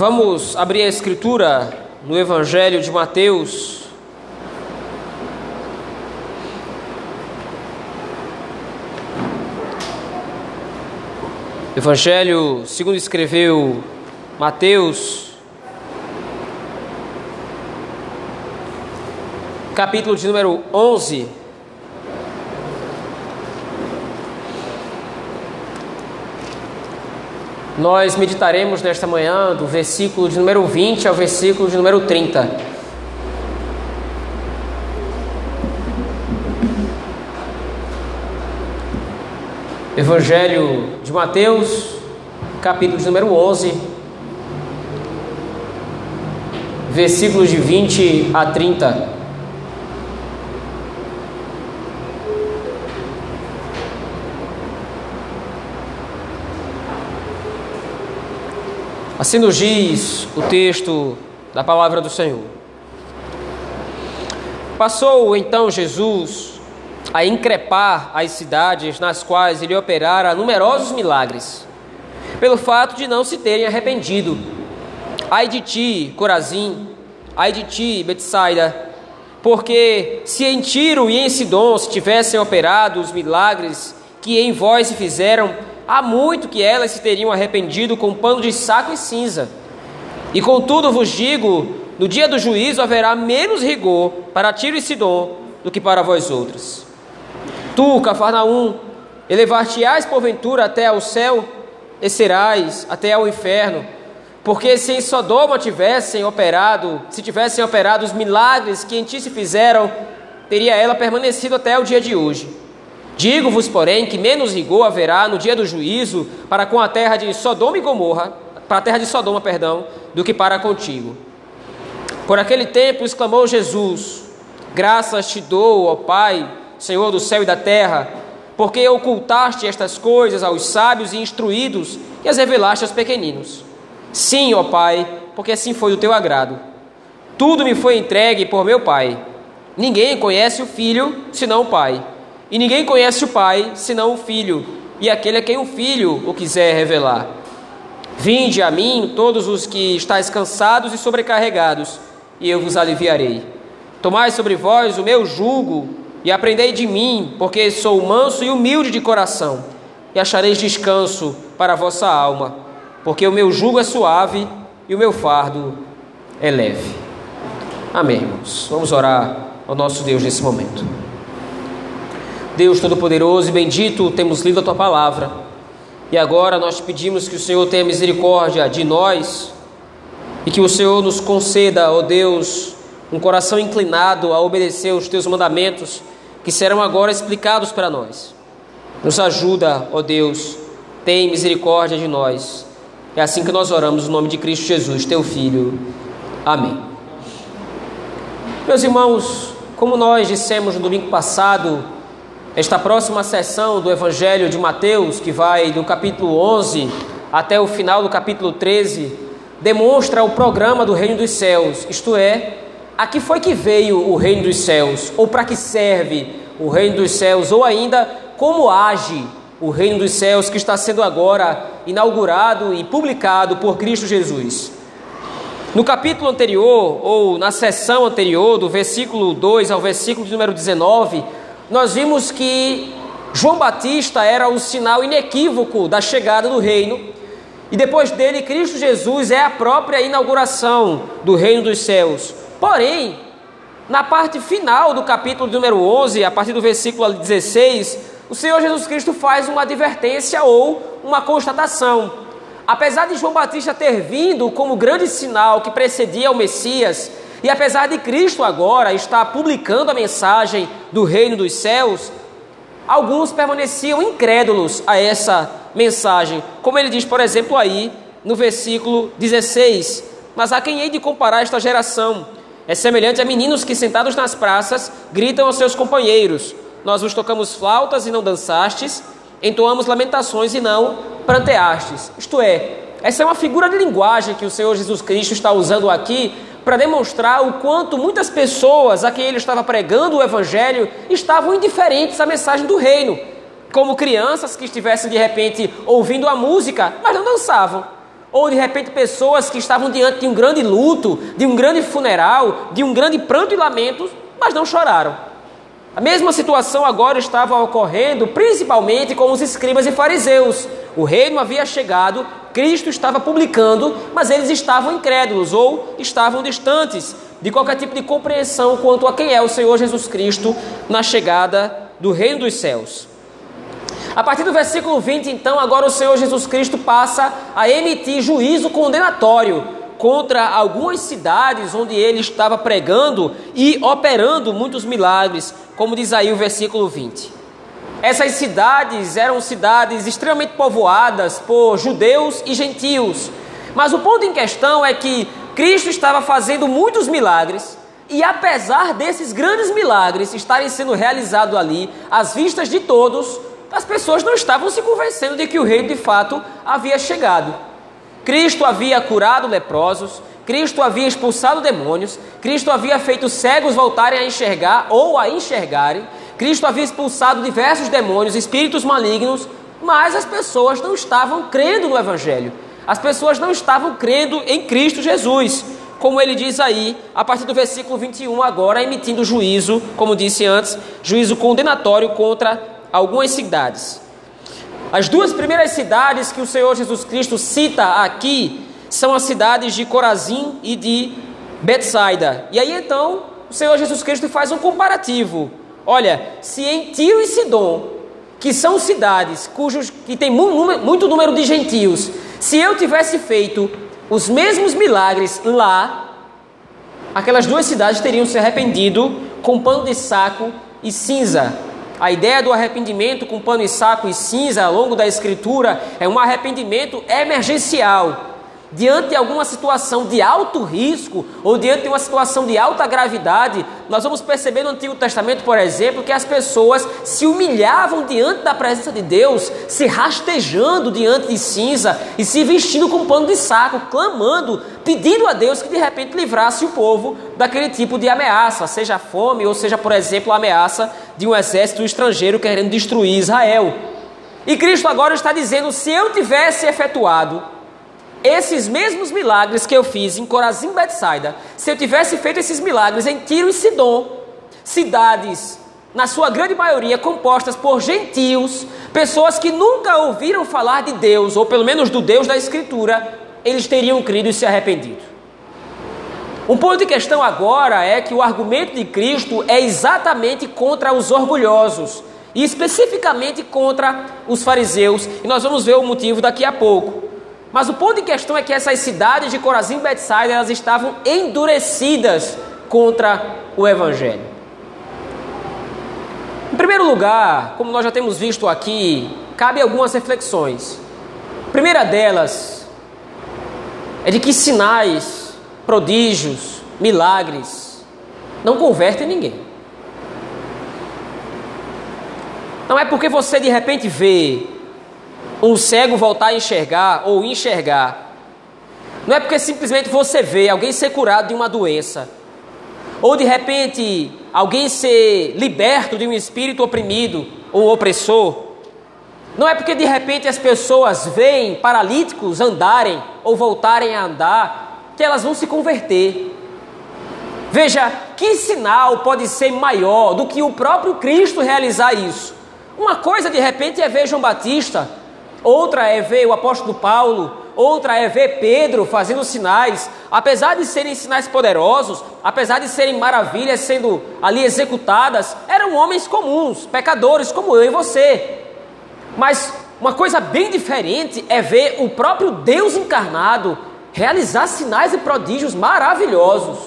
Vamos abrir a escritura no Evangelho de Mateus. Evangelho segundo escreveu Mateus, capítulo de número 11. Nós meditaremos nesta manhã do versículo de número 20 ao versículo de número 30. Evangelho de Mateus, capítulo de número 11, versículos de 20 a 30. Assim nos diz o texto da palavra do Senhor. Passou então Jesus a increpar as cidades nas quais ele operara numerosos milagres, pelo fato de não se terem arrependido. Ai de ti, Corazim, ai de ti, Betsaida, porque se em Tiro e em Sidom se tivessem operado os milagres que em vós se fizeram, há muito que elas se teriam arrependido com pano de saco e cinza. E contudo vos digo: no dia do juízo haverá menos rigor para Tiro e Sidom do que para vós outros. Tu, Cafarnaum, elevar-te-ás porventura até ao céu, e serás até ao inferno. Porque se em Sodoma tivessem operado, se tivessem operado os milagres que em ti se fizeram, teria ela permanecido até o dia de hoje. Digo-vos, porém, que menos rigor haverá no dia do juízo para com a terra de Sodoma e Gomorra, para a terra de Sodoma, perdão, do que para contigo. Por aquele tempo exclamou Jesus: Graças te dou, ó Pai, Senhor do céu e da terra, porque ocultaste estas coisas aos sábios e instruídos e as revelaste aos pequeninos. Sim, ó Pai, porque assim foi o teu agrado. Tudo me foi entregue por meu Pai. Ninguém conhece o Filho senão o Pai e ninguém conhece o Pai senão o Filho, e aquele a quem o Filho o quiser revelar. Vinde a mim, todos os que estáis cansados e sobrecarregados, e eu vos aliviarei. Tomai sobre vós o meu jugo e aprendei de mim, porque sou manso e humilde de coração, e achareis descanso para a vossa alma, porque o meu jugo é suave e o meu fardo é leve. Amém, irmãos. Vamos orar ao nosso Deus nesse momento. Deus Todo-Poderoso e bendito, temos lido a tua palavra. E agora nós te pedimos que o Senhor tenha misericórdia de nós e que o Senhor nos conceda, ó Deus, um coração inclinado a obedecer os teus mandamentos, que serão agora explicados para nós. Nos ajuda, ó Deus, tem misericórdia de nós. É assim que nós oramos no nome de Cristo Jesus, teu Filho. Amém. Meus irmãos, como nós dissemos no domingo passado, esta próxima sessão do Evangelho de Mateus, que vai do capítulo 11 até o final do capítulo 13, demonstra o programa do Reino dos Céus, isto é, a que foi que veio o Reino dos Céus, ou para que serve o Reino dos Céus, ou ainda como age o Reino dos Céus que está sendo agora inaugurado e publicado por Cristo Jesus. No capítulo anterior, ou na sessão anterior, do versículo 2 ao versículo número 19, nós vimos que João Batista era o sinal inequívoco da chegada do reino, e depois dele, Cristo Jesus é a própria inauguração do reino dos céus. Porém, na parte final do capítulo número 11, a partir do versículo 16, o Senhor Jesus Cristo faz uma advertência ou uma constatação. Apesar de João Batista ter vindo como grande sinal que precedia o Messias, e apesar de Cristo agora estar publicando a mensagem do reino dos céus, alguns permaneciam incrédulos a essa mensagem, como ele diz, por exemplo, aí no versículo 16: Mas a quem hei de comparar esta geração? É semelhante a meninos que, sentados nas praças, gritam aos seus companheiros: Nós vos tocamos flautas e não dançastes, entoamos lamentações e não pranteastes. Isto é, essa é uma figura de linguagem que o Senhor Jesus Cristo está usando aqui para demonstrar o quanto muitas pessoas a quem ele estava pregando o evangelho estavam indiferentes à mensagem do reino, como crianças que estivessem de repente ouvindo a música, mas não dançavam, ou de repente pessoas que estavam diante de um grande luto, de um grande funeral, de um grande pranto e lamento, mas não choraram. A mesma situação agora estava ocorrendo, principalmente com os escribas e fariseus. O reino havia chegado, Cristo estava publicando, mas eles estavam incrédulos ou estavam distantes de qualquer tipo de compreensão quanto a quem é o Senhor Jesus Cristo na chegada do reino dos céus. A partir do versículo 20, então, agora o Senhor Jesus Cristo passa a emitir juízo condenatório contra algumas cidades onde ele estava pregando e operando muitos milagres, como diz aí o versículo 20. Essas cidades eram cidades extremamente povoadas por judeus e gentios. Mas o ponto em questão é que Cristo estava fazendo muitos milagres, e apesar desses grandes milagres estarem sendo realizados ali, às vistas de todos, as pessoas não estavam se convencendo de que o reino de fato havia chegado. Cristo havia curado leprosos, Cristo havia expulsado demônios, Cristo havia feito cegos voltarem a enxergar ou a enxergarem, Cristo havia expulsado diversos demônios, espíritos malignos, mas as pessoas não estavam crendo no Evangelho. As pessoas não estavam crendo em Cristo Jesus, como ele diz aí, a partir do versículo 21, agora emitindo juízo, como disse antes, juízo condenatório contra algumas cidades. As duas primeiras cidades que o Senhor Jesus Cristo cita aqui são as cidades de Corazim e de Betsaida. E aí então o Senhor Jesus Cristo faz um comparativo. Olha, se em Tiro e Sidom, que são cidades cujos que tem muito número de gentios, se eu tivesse feito os mesmos milagres lá, aquelas duas cidades teriam se arrependido com pano de saco e cinza. A ideia do arrependimento com pano e saco e cinza ao longo da Escritura é um arrependimento emergencial diante de alguma situação de alto risco ou diante de uma situação de alta gravidade, nós vamos perceber no Antigo Testamento, por exemplo, que as pessoas se humilhavam diante da presença de Deus, se rastejando diante de cinza e se vestindo com pano de saco, clamando, pedindo a Deus que de repente livrasse o povo daquele tipo de ameaça, seja fome ou seja, por exemplo, a ameaça de um exército estrangeiro querendo destruir Israel. E Cristo agora está dizendo: se eu tivesse efetuado esses mesmos milagres que eu fiz em Corazim Betsaida, se eu tivesse feito esses milagres em Tiro e Sidom, cidades, na sua grande maioria compostas por gentios, pessoas que nunca ouviram falar de Deus, ou pelo menos do Deus da Escritura, eles teriam crido e se arrependido. Um ponto de questão agora é que o argumento de Cristo é exatamente contra os orgulhosos, e especificamente contra os fariseus, e nós vamos ver o motivo daqui a pouco. Mas o ponto em questão é que essas cidades de Corazim e elas estavam endurecidas contra o evangelho. Em primeiro lugar, como nós já temos visto aqui, cabe algumas reflexões. A primeira delas é de que sinais, prodígios, milagres não convertem ninguém. Não é porque você de repente vê um cego voltar a enxergar ou enxergar. Não é porque simplesmente você vê alguém ser curado de uma doença, ou de repente alguém ser liberto de um espírito oprimido ou opressor. Não é porque de repente as pessoas veem paralíticos andarem ou voltarem a andar que elas vão se converter. Veja, que sinal pode ser maior do que o próprio Cristo realizar isso? Uma coisa de repente é ver João Batista outra é ver o apóstolo Paulo, outra é ver Pedro fazendo sinais, apesar de serem sinais poderosos, apesar de serem maravilhas sendo ali executadas, eram homens comuns, pecadores como eu e você. Mas uma coisa bem diferente é ver o próprio Deus encarnado realizar sinais e prodígios maravilhosos.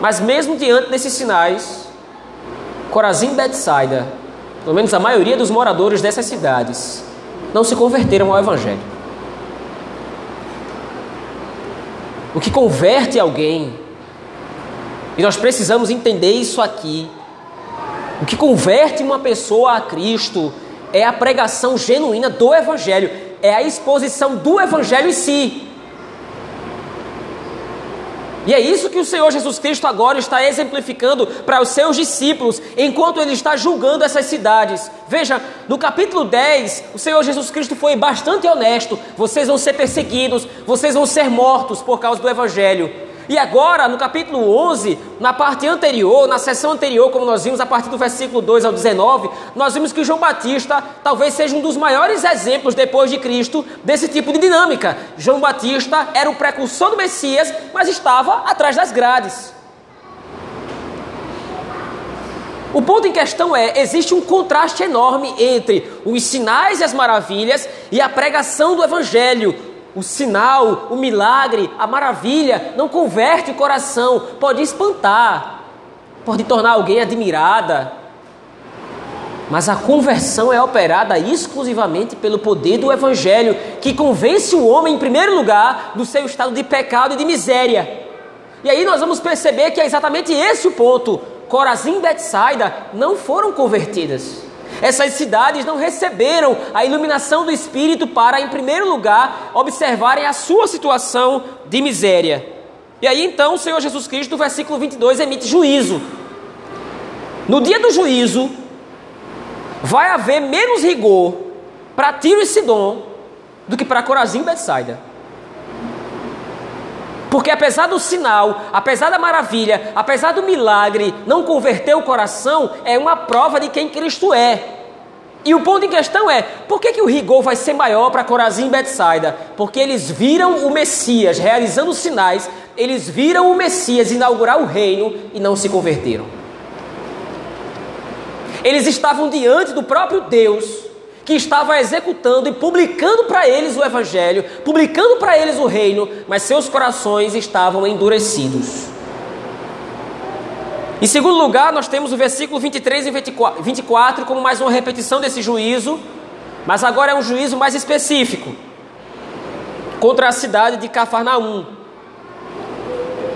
Mas mesmo diante desses sinais, Corazim Betsaida pelo menos a maioria dos moradores dessas cidades, não se converteram ao Evangelho. O que converte alguém, e nós precisamos entender isso aqui, o que converte uma pessoa a Cristo é a pregação genuína do Evangelho, é a exposição do Evangelho em si. E é isso que o Senhor Jesus Cristo agora está exemplificando para os seus discípulos, enquanto ele está julgando essas cidades. Veja, no capítulo 10, o Senhor Jesus Cristo foi bastante honesto: vocês vão ser perseguidos, vocês vão ser mortos por causa do Evangelho. E agora, no capítulo 11, na parte anterior, na sessão anterior, como nós vimos a partir do versículo 2 ao 19, nós vimos que João Batista talvez seja um dos maiores exemplos depois de Cristo desse tipo de dinâmica. João Batista era o precursor do Messias, mas estava atrás das grades. O ponto em questão é: existe um contraste enorme entre os sinais e as maravilhas e a pregação do Evangelho, o sinal, o milagre, a maravilha não converte o coração, pode espantar, pode tornar alguém admirada. Mas a conversão é operada exclusivamente pelo poder do Evangelho, que convence o homem, em primeiro lugar, do seu estado de pecado e de miséria. E aí nós vamos perceber que é exatamente esse o ponto. Corazim e Betsaida não foram convertidas. Essas cidades não receberam a iluminação do Espírito para, em primeiro lugar, observarem a sua situação de miséria. E aí então o Senhor Jesus Cristo, no versículo 22, emite juízo. No dia do juízo, vai haver menos rigor para Tiro e Sidom do que para Corazim e Betsaida. Porque apesar do sinal, apesar da maravilha, apesar do milagre não converter o coração, é uma prova de quem Cristo é. E o ponto em questão é, por que, que o rigor vai ser maior para Corazim e Betsaida? Porque eles viram o Messias realizando sinais, eles viram o Messias inaugurar o reino e não se converteram. Eles estavam diante do próprio Deus, que estava executando e publicando para eles o Evangelho, publicando para eles o reino, mas seus corações estavam endurecidos. Em segundo lugar, nós temos o versículo 23 e 24 como mais uma repetição desse juízo, mas agora é um juízo mais específico contra a cidade de Cafarnaum.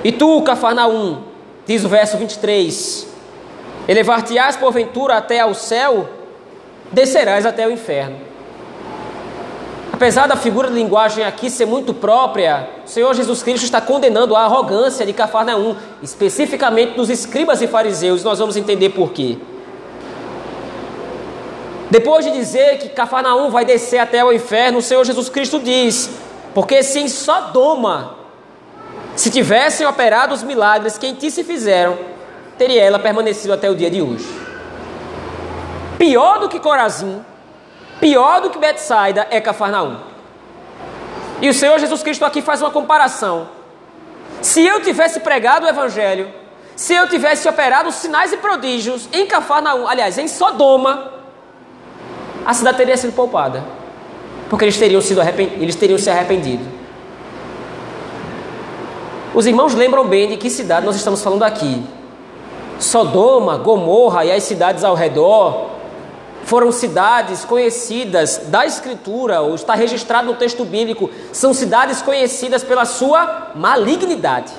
E tu, Cafarnaum, diz o verso 23: Elevar-te-ás porventura até ao céu? Descerás até o inferno. Apesar da figura de linguagem aqui ser muito própria, o Senhor Jesus Cristo está condenando a arrogância de Cafarnaum, especificamente dos escribas e fariseus, nós vamos entender por quê. Depois de dizer que Cafarnaum vai descer até o inferno, o Senhor Jesus Cristo diz: Porque se em Sodoma se tivessem operado os milagres que em ti se fizeram, teria ela permanecido até o dia de hoje. Pior do que Corazim, pior do que Betsaida é Cafarnaum. E o Senhor Jesus Cristo aqui faz uma comparação. Se eu tivesse pregado o Evangelho, se eu tivesse operado sinais e prodígios em Cafarnaum, aliás, em Sodoma, a cidade teria sido poupada. Porque eles teriam, sido eles teriam se arrependido. Os irmãos lembram bem de que cidade nós estamos falando aqui. Sodoma, Gomorra e as cidades ao redor foram cidades conhecidas da Escritura, ou está registrado no texto bíblico, são cidades conhecidas pela sua malignidade.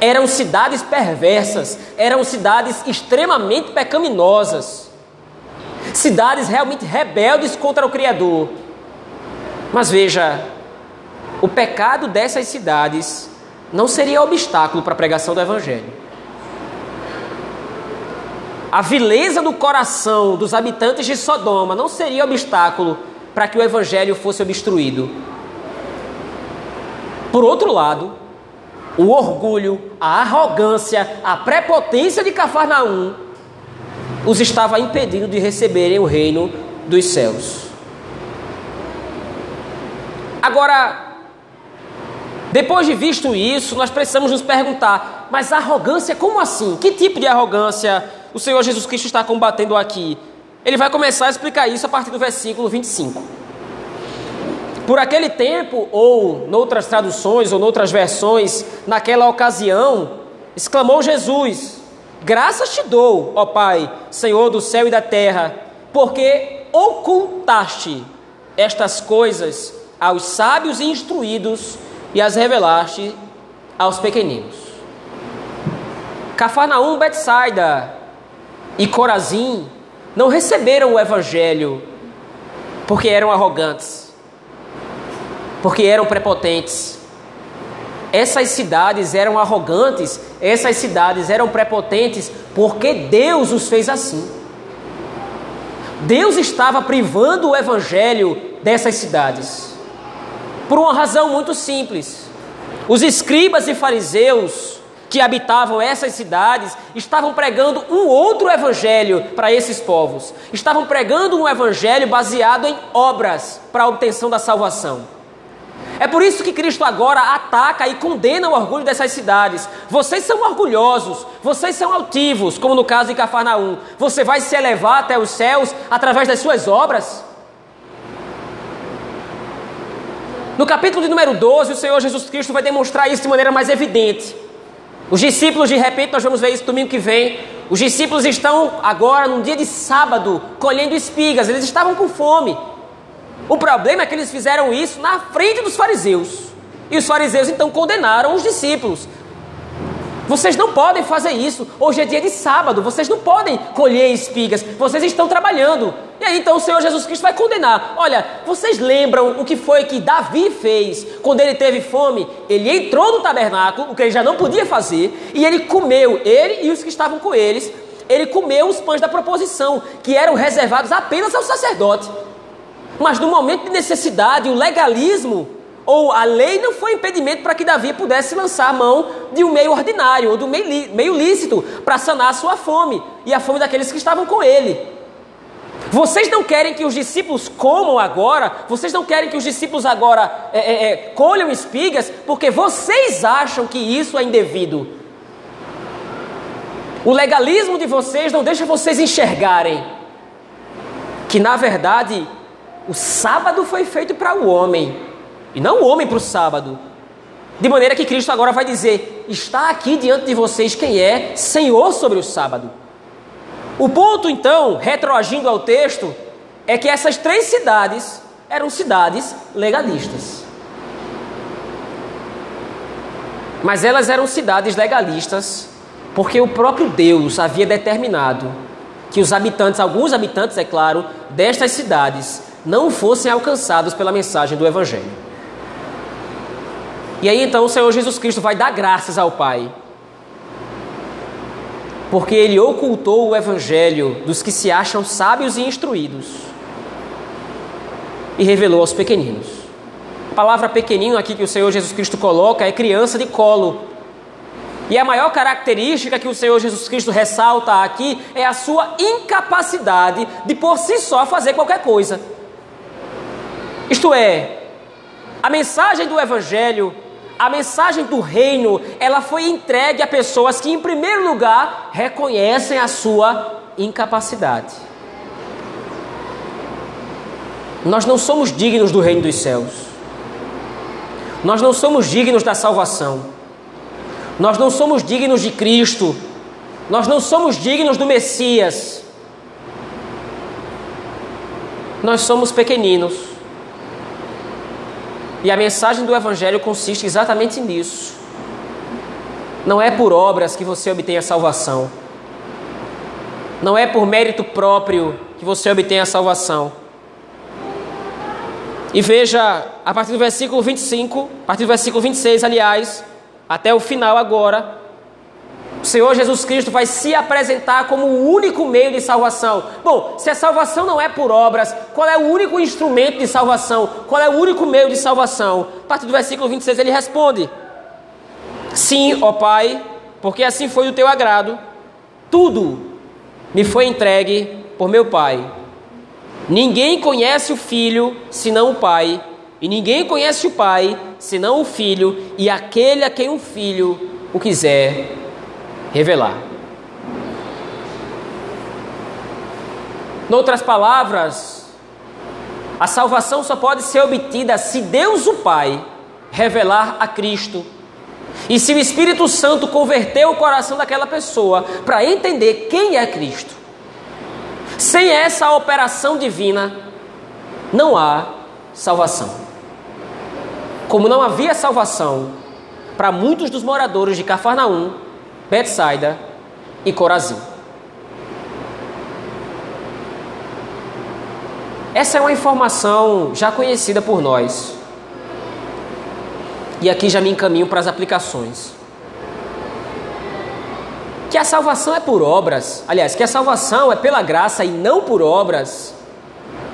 Eram cidades perversas, eram cidades extremamente pecaminosas, cidades realmente rebeldes contra o Criador. Mas veja, o pecado dessas cidades não seria obstáculo para a pregação do Evangelho a vileza do coração dos habitantes de Sodoma não seria obstáculo para que o evangelho fosse obstruído. Por outro lado, o orgulho, a arrogância, a prepotência de Cafarnaum os estava impedindo de receberem o reino dos céus. Agora, depois de visto isso, nós precisamos nos perguntar: mas arrogância, como assim? Que tipo de arrogância o Senhor Jesus Cristo está combatendo aqui? Ele vai começar a explicar isso a partir do versículo 25. Por aquele tempo, ou noutras traduções, ou noutras versões, naquela ocasião, exclamou Jesus: Graças te dou, ó Pai, Senhor do céu e da terra, porque ocultaste estas coisas aos sábios e instruídos e as revelaste aos pequeninos. Cafarnaum, Betsaida, e Corazim não receberam o evangelho porque eram arrogantes, porque eram prepotentes, Essas cidades eram arrogantes, essas cidades eram prepotentes, porque Deus os fez assim. Deus estava privando o evangelho dessas cidades. Por uma razão muito simples. Os escribas e fariseus que habitavam essas cidades estavam pregando um outro evangelho para esses povos. Estavam pregando um evangelho baseado em obras para a obtenção da salvação. É por isso que Cristo agora ataca e condena o orgulho dessas cidades. Vocês são orgulhosos, vocês são altivos, como no caso de Cafarnaum. Você vai se elevar até os céus através das suas obras? No capítulo de número 12, o Senhor Jesus Cristo vai demonstrar isso de maneira mais evidente. Os discípulos, de repente, nós vamos ver isso domingo que vem. Os discípulos estão agora, num dia de sábado, colhendo espigas. Eles estavam com fome. O problema é que eles fizeram isso na frente dos fariseus. E os fariseus então condenaram os discípulos. Vocês não podem fazer isso. Hoje é dia de sábado. Vocês não podem colher espigas. Vocês estão trabalhando. E aí então o Senhor Jesus Cristo vai condenar. Olha, vocês lembram o que foi que Davi fez quando ele teve fome? Ele entrou no tabernáculo, o que ele já não podia fazer, e ele comeu, ele e os que estavam com eles, ele comeu os pães da proposição, que eram reservados apenas ao sacerdote. Mas no momento de necessidade, o legalismo ou a lei não foi impedimento para que Davi pudesse lançar a mão de um meio ordinário ou do meio, meio lícito para sanar a sua fome e a fome daqueles que estavam com ele. Vocês não querem que os discípulos comam agora, vocês não querem que os discípulos agora é, é, é, colham espigas, porque vocês acham que isso é indevido. O legalismo de vocês não deixa vocês enxergarem que, na verdade, o sábado foi feito para o homem, e não o homem para o sábado. De maneira que Cristo agora vai dizer: está aqui diante de vocês quem é Senhor sobre o sábado. O ponto, então, retroagindo ao texto, é que essas três cidades eram cidades legalistas. Mas elas eram cidades legalistas porque o próprio Deus havia determinado que os habitantes, alguns habitantes, é claro, destas cidades não fossem alcançados pela mensagem do Evangelho. E aí então o Senhor Jesus Cristo vai dar graças ao Pai, porque ele ocultou o Evangelho dos que se acham sábios e instruídos e revelou aos pequeninos. A palavra pequenino aqui que o Senhor Jesus Cristo coloca é criança de colo. E a maior característica que o Senhor Jesus Cristo ressalta aqui é a sua incapacidade de por si só fazer qualquer coisa. Isto é, a mensagem do Evangelho, a mensagem do reino, ela foi entregue a pessoas que, em primeiro lugar, reconhecem a sua incapacidade. Nós não somos dignos do reino dos céus. Nós não somos dignos da salvação. Nós não somos dignos de Cristo. Nós não somos dignos do Messias. Nós somos pequeninos. E a mensagem do Evangelho consiste exatamente nisso. Não é por obras que você obtém a salvação. Não é por mérito próprio que você obtém a salvação. E veja, a partir do versículo 25, a partir do versículo 26, aliás, até o final agora, o Senhor Jesus Cristo vai se apresentar como o único meio de salvação. Bom, se a salvação não é por obras, qual é o único instrumento de salvação? Qual é o único meio de salvação? A partir do versículo 26 ele responde: Sim, ó Pai, porque assim foi o teu agrado, tudo me foi entregue por meu Pai. Ninguém conhece o Filho senão o Pai, e ninguém conhece o Pai senão o Filho, e aquele a quem o Filho o quiser revelar. Noutras palavras, a salvação só pode ser obtida se Deus o Pai revelar a Cristo e se o Espírito Santo converter o coração daquela pessoa para entender quem é Cristo. Sem essa operação divina, não há salvação. Como não havia salvação para muitos dos moradores de Cafarnaum, Betsaida e Corazim. Essa é uma informação já conhecida por nós. E aqui já me encaminho para as aplicações. Que a salvação é por obras, aliás, que a salvação é pela graça e não por obras,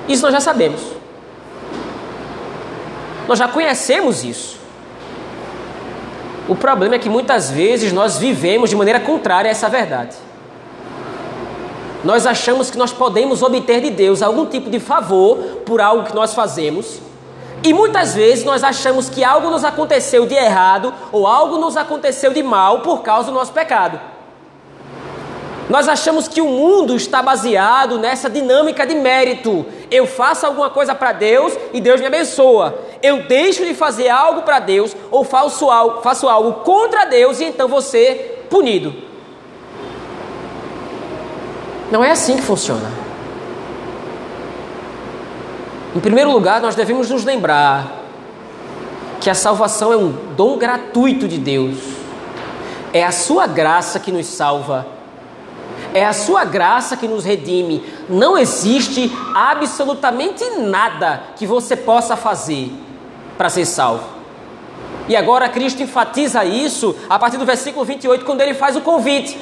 isso nós já sabemos. Nós já conhecemos isso. O problema é que muitas vezes nós vivemos de maneira contrária a essa verdade. Nós achamos que nós podemos obter de Deus algum tipo de favor por algo que nós fazemos e muitas vezes nós achamos que algo nos aconteceu de errado ou algo nos aconteceu de mal por causa do nosso pecado. Nós achamos que o mundo está baseado nessa dinâmica de mérito. Eu faço alguma coisa para Deus e Deus me abençoa. Eu deixo de fazer algo para Deus ou faço algo, faço algo contra Deus e então vou ser punido. Não é assim que funciona. Em primeiro lugar, nós devemos nos lembrar que a salvação é um dom gratuito de Deus. É a sua graça que nos salva. É a sua graça que nos redime. Não existe absolutamente nada que você possa fazer para ser salvo. E agora Cristo enfatiza isso a partir do versículo 28, quando ele faz o convite.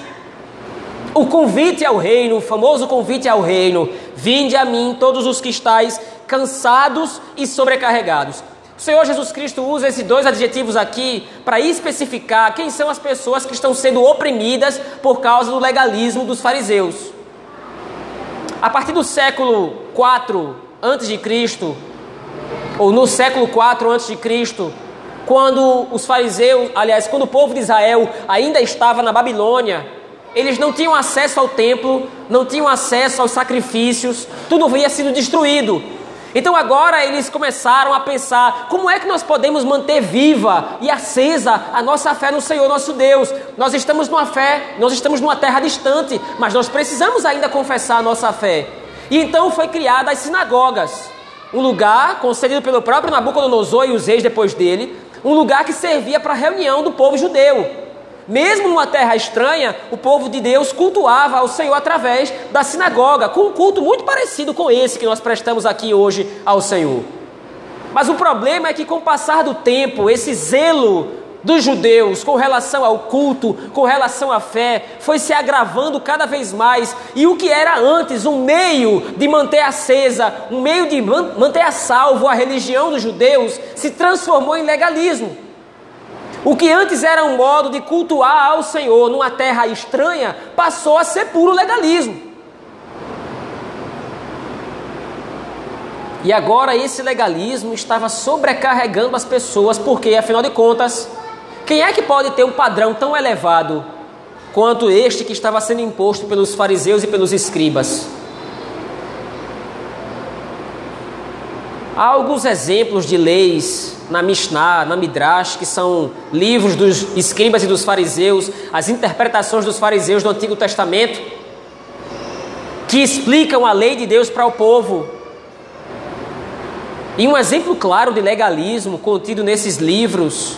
O convite ao reino, o famoso convite ao reino: Vinde a mim, todos os que estáis cansados e sobrecarregados. O Senhor Jesus Cristo usa esses dois adjetivos aqui para especificar quem são as pessoas que estão sendo oprimidas por causa do legalismo dos fariseus. A partir do século 4 antes de Cristo, ou no século 4 antes de Cristo, quando os fariseus, aliás, quando o povo de Israel ainda estava na Babilônia, eles não tinham acesso ao templo, não tinham acesso aos sacrifícios, tudo havia sido destruído. Então agora eles começaram a pensar: como é que nós podemos manter viva e acesa a nossa fé no Senhor nosso Deus? Nós estamos numa fé, nós estamos numa terra distante, mas nós precisamos ainda confessar a nossa fé. E então foi criada as sinagogas, um lugar concedido pelo próprio Nabucodonosor e os reis depois dele, um lugar que servia para reunião do povo judeu. Mesmo numa terra estranha, o povo de Deus cultuava ao Senhor através da sinagoga, com um culto muito parecido com esse que nós prestamos aqui hoje ao Senhor. Mas o problema é que, com o passar do tempo, esse zelo dos judeus com relação ao culto, com relação à fé, foi se agravando cada vez mais, e o que era antes um meio de manter acesa, um meio de manter a salvo a religião dos judeus, se transformou em legalismo. O que antes era um modo de cultuar ao Senhor numa terra estranha, passou a ser puro legalismo. E agora esse legalismo estava sobrecarregando as pessoas, porque afinal de contas, quem é que pode ter um padrão tão elevado quanto este que estava sendo imposto pelos fariseus e pelos escribas? Há alguns exemplos de leis na Mishnah, na Midrash, que são livros dos escribas e dos fariseus, as interpretações dos fariseus do Antigo Testamento, que explicam a lei de Deus para o povo. E um exemplo claro de legalismo contido nesses livros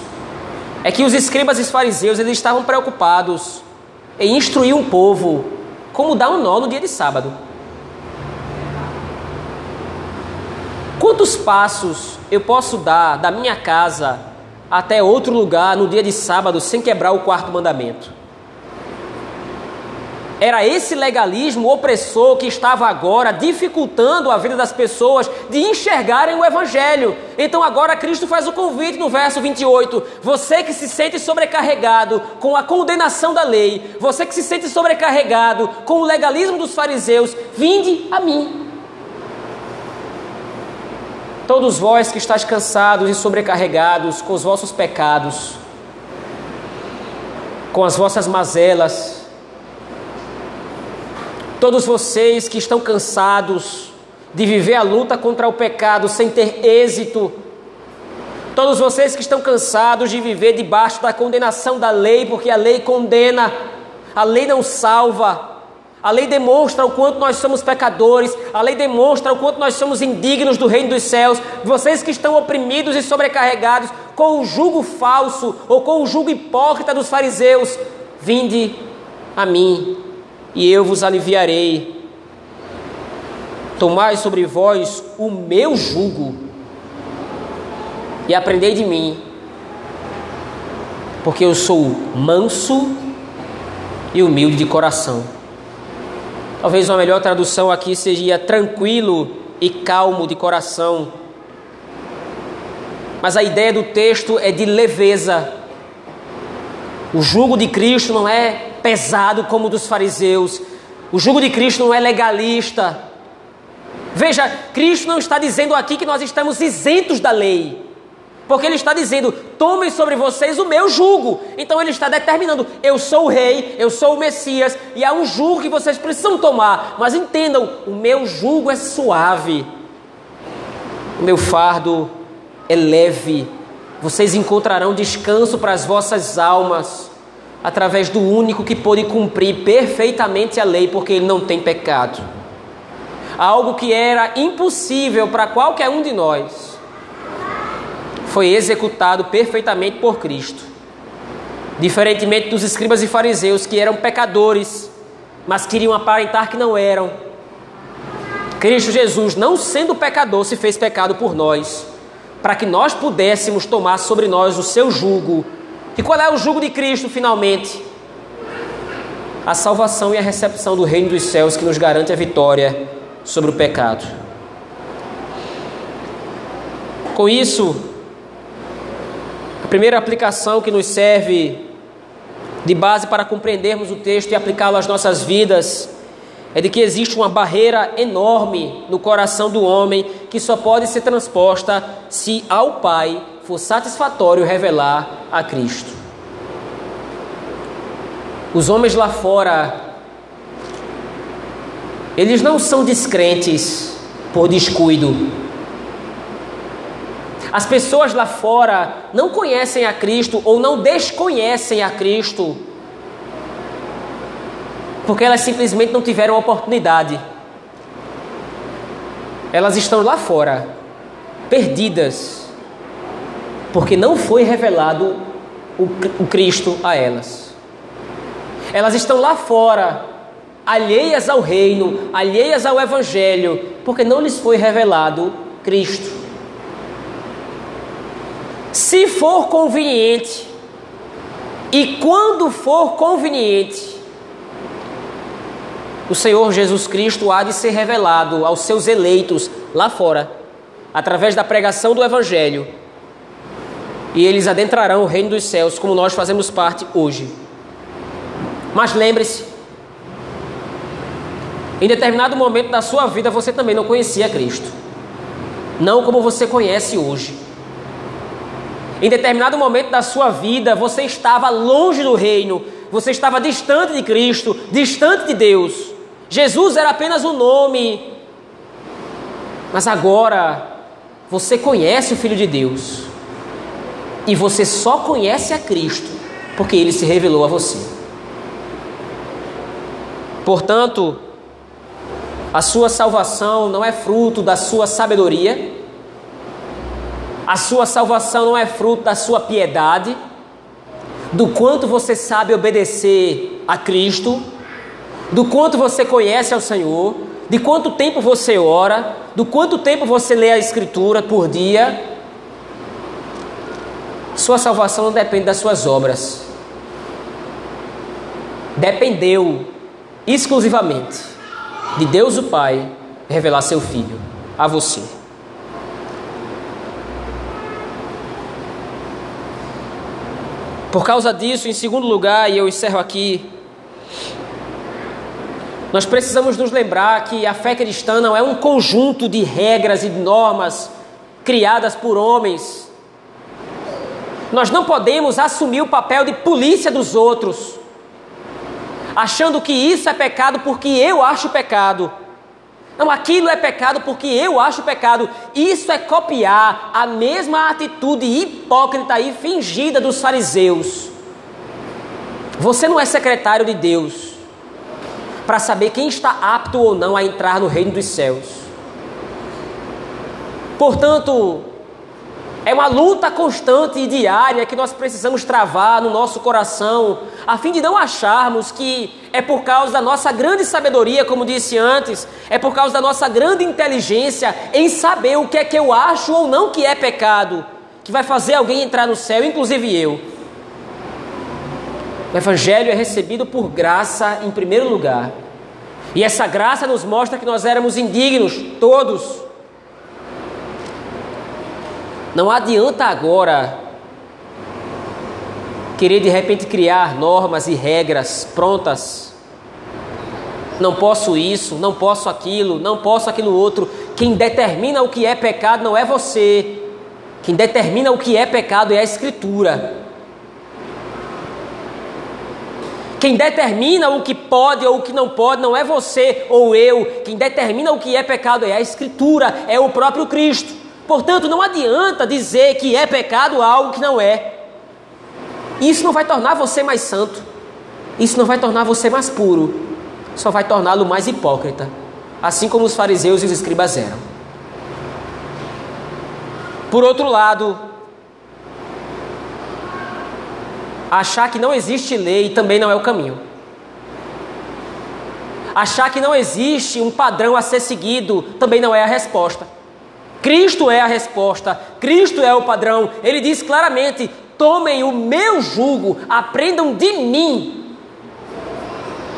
é que os escribas e os fariseus eles estavam preocupados em instruir um povo como dar um nó no dia de sábado. Quantos passos eu posso dar da minha casa até outro lugar no dia de sábado sem quebrar o quarto mandamento? Era esse legalismo opressor que estava agora dificultando a vida das pessoas de enxergarem o Evangelho. Então agora Cristo faz o convite no verso 28. Você que se sente sobrecarregado com a condenação da lei, você que se sente sobrecarregado com o legalismo dos fariseus, vinde a mim. Todos vós que estáis cansados e sobrecarregados com os vossos pecados, com as vossas mazelas, todos vocês que estão cansados de viver a luta contra o pecado sem ter êxito, todos vocês que estão cansados de viver debaixo da condenação da lei, porque a lei condena, a lei não salva, a lei demonstra o quanto nós somos pecadores, a lei demonstra o quanto nós somos indignos do reino dos céus. Vocês que estão oprimidos e sobrecarregados com o jugo falso ou com o jugo hipócrita dos fariseus, vinde a mim e eu vos aliviarei. Tomai sobre vós o meu jugo e aprendei de mim, porque eu sou manso e humilde de coração. Talvez uma melhor tradução aqui seja tranquilo e calmo de coração. Mas a ideia do texto é de leveza. O jugo de Cristo não é pesado como o dos fariseus. O jugo de Cristo não é legalista. Veja, Cristo não está dizendo aqui que nós estamos isentos da lei. Porque ele está dizendo: tomem sobre vocês o meu jugo. Então ele está determinando: eu sou o rei, eu sou o Messias, e há um jugo que vocês precisam tomar. Mas entendam: o meu jugo é suave, o meu fardo é leve. Vocês encontrarão descanso para as vossas almas, através do único que pôde cumprir perfeitamente a lei, porque ele não tem pecado. Algo que era impossível para qualquer um de nós foi executado perfeitamente por Cristo. Diferentemente dos escribas e fariseus que eram pecadores, mas queriam aparentar que não eram. Cristo Jesus, não sendo pecador, se fez pecado por nós, para que nós pudéssemos tomar sobre nós o seu jugo. E qual é o jugo de Cristo finalmente? A salvação e a recepção do reino dos céus que nos garante a vitória sobre o pecado. Com isso, primeira aplicação que nos serve de base para compreendermos o texto e aplicá-lo às nossas vidas é de que existe uma barreira enorme no coração do homem que só pode ser transposta se ao Pai for satisfatório revelar a Cristo. Os homens lá fora, eles não são descrentes por descuido, as pessoas lá fora não conhecem a Cristo ou não desconhecem a Cristo porque elas simplesmente não tiveram oportunidade. Elas estão lá fora, perdidas, porque não foi revelado o, Cristo a elas. Elas estão lá fora, alheias ao reino, alheias ao Evangelho, porque não lhes foi revelado Cristo. Se for conveniente e quando for conveniente, o Senhor Jesus Cristo há de ser revelado aos seus eleitos lá fora, através da pregação do Evangelho, e eles adentrarão o reino dos céus, como nós fazemos parte hoje. Mas lembre-se, em determinado momento da sua vida você também não conhecia Cristo, não como você conhece hoje. Em determinado momento da sua vida, você estava longe do reino, você estava distante de Cristo, distante de Deus. Jesus era apenas um nome. Mas agora, você conhece o Filho de Deus. E você só conhece a Cristo porque ele se revelou a você. Portanto, a sua salvação não é fruto da sua sabedoria, a sua salvação não é fruto da sua piedade, do quanto você sabe obedecer a Cristo, do quanto você conhece ao Senhor, de quanto tempo você ora, do quanto tempo você lê a Escritura por dia. Sua salvação não depende das suas obras. Dependeu exclusivamente de Deus o Pai revelar seu Filho a você. Por causa disso, em segundo lugar, e eu encerro aqui, nós precisamos nos lembrar que a fé cristã não é um conjunto de regras e normas criadas por homens. Nós não podemos assumir o papel de polícia dos outros, achando que isso é pecado porque eu acho pecado. Não, aquilo é pecado porque eu acho pecado. Isso é copiar a mesma atitude hipócrita e fingida dos fariseus. Você não é secretário de Deus para saber quem está apto ou não a entrar no reino dos céus. Portanto, é uma luta constante e diária que nós precisamos travar no nosso coração, a fim de não acharmos que é por causa da nossa grande sabedoria, como disse antes, é por causa da nossa grande inteligência em saber o que é que eu acho ou não que é pecado, que vai fazer alguém entrar no céu, inclusive eu. O Evangelho é recebido por graça em primeiro lugar. E essa graça nos mostra que nós éramos indignos, todos. Não adianta agora querer de repente criar normas e regras prontas. Não posso isso, não posso aquilo, não posso aquilo outro. Quem determina o que é pecado não é você. Quem determina o que é pecado é a Escritura. Quem determina o que pode ou o que não pode não é você ou eu. Quem determina o que é pecado é a Escritura, é o próprio Cristo. Portanto, não adianta dizer que é pecado algo que não é. Isso não vai tornar você mais santo. Isso não vai tornar você mais puro. Só vai torná-lo mais hipócrita. Assim como os fariseus e os escribas eram. Por outro lado, Achar que não existe lei também não é o caminho. Achar que não existe um padrão a ser seguido também não é a resposta. Cristo é a resposta, Cristo é o padrão. Ele diz claramente: tomem o meu jugo, aprendam de mim.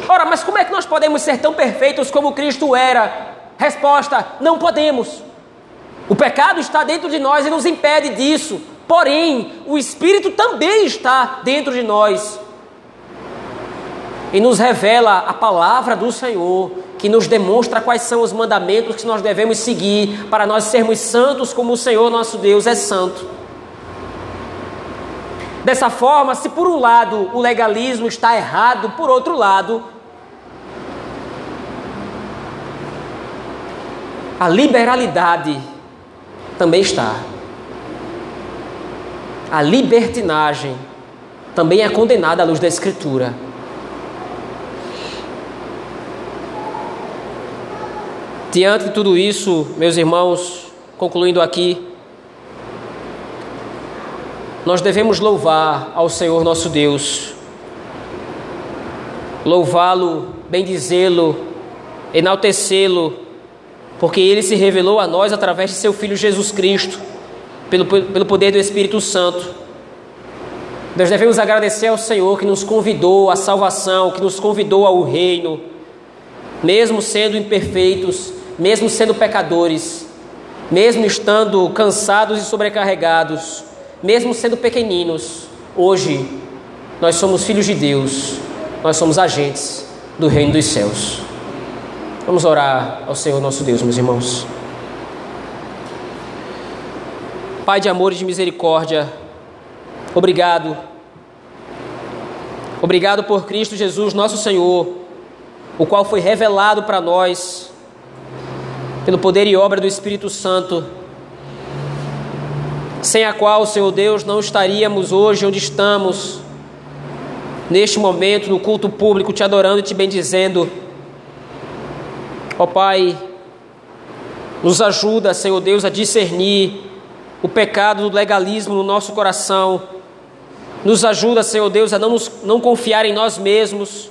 Ora, mas como é que nós podemos ser tão perfeitos como Cristo era? Resposta: não podemos. O pecado está dentro de nós e nos impede disso. Porém, o Espírito também está dentro de nós e nos revela a palavra do Senhor, que nos demonstra quais são os mandamentos que nós devemos seguir para nós sermos santos como o Senhor nosso Deus é santo. Dessa forma, se por um lado o legalismo está errado, por outro lado, a liberalidade também está a libertinagem também é condenada à luz da Escritura. Diante de tudo isso, meus irmãos, concluindo aqui, nós devemos louvar ao Senhor nosso Deus, louvá-lo, bendizê-lo, enaltecê-lo, porque ele se revelou a nós através de seu Filho Jesus Cristo pelo, pelo poder do Espírito Santo. Nós devemos agradecer ao Senhor que nos convidou à salvação, que nos convidou ao reino, mesmo sendo imperfeitos, mesmo sendo pecadores, mesmo estando cansados e sobrecarregados, mesmo sendo pequeninos, hoje nós somos filhos de Deus, nós somos agentes do reino dos céus. Vamos orar ao Senhor nosso Deus, meus irmãos. Pai de amor e de misericórdia, obrigado. Obrigado por Cristo Jesus, nosso Senhor, o qual foi revelado para nós pelo poder e obra do Espírito Santo, sem a qual, Senhor Deus, não estaríamos hoje onde estamos, neste momento, no culto público, te adorando e te bendizendo. Ó Pai, nos ajuda, Senhor Deus, a discernir o pecado do legalismo no nosso coração. Nos ajuda, Senhor Deus, a não, nos, não confiar em nós mesmos.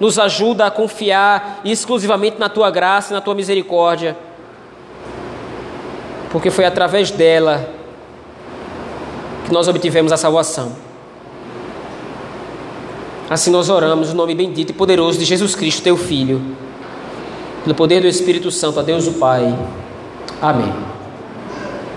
Nos ajuda a confiar exclusivamente na tua graça e na tua misericórdia. Porque foi através dela que nós obtivemos a salvação. Assim nós oramos no nome bendito e poderoso de Jesus Cristo, teu Filho. Pelo poder do Espírito Santo, a Deus o Pai. Amém.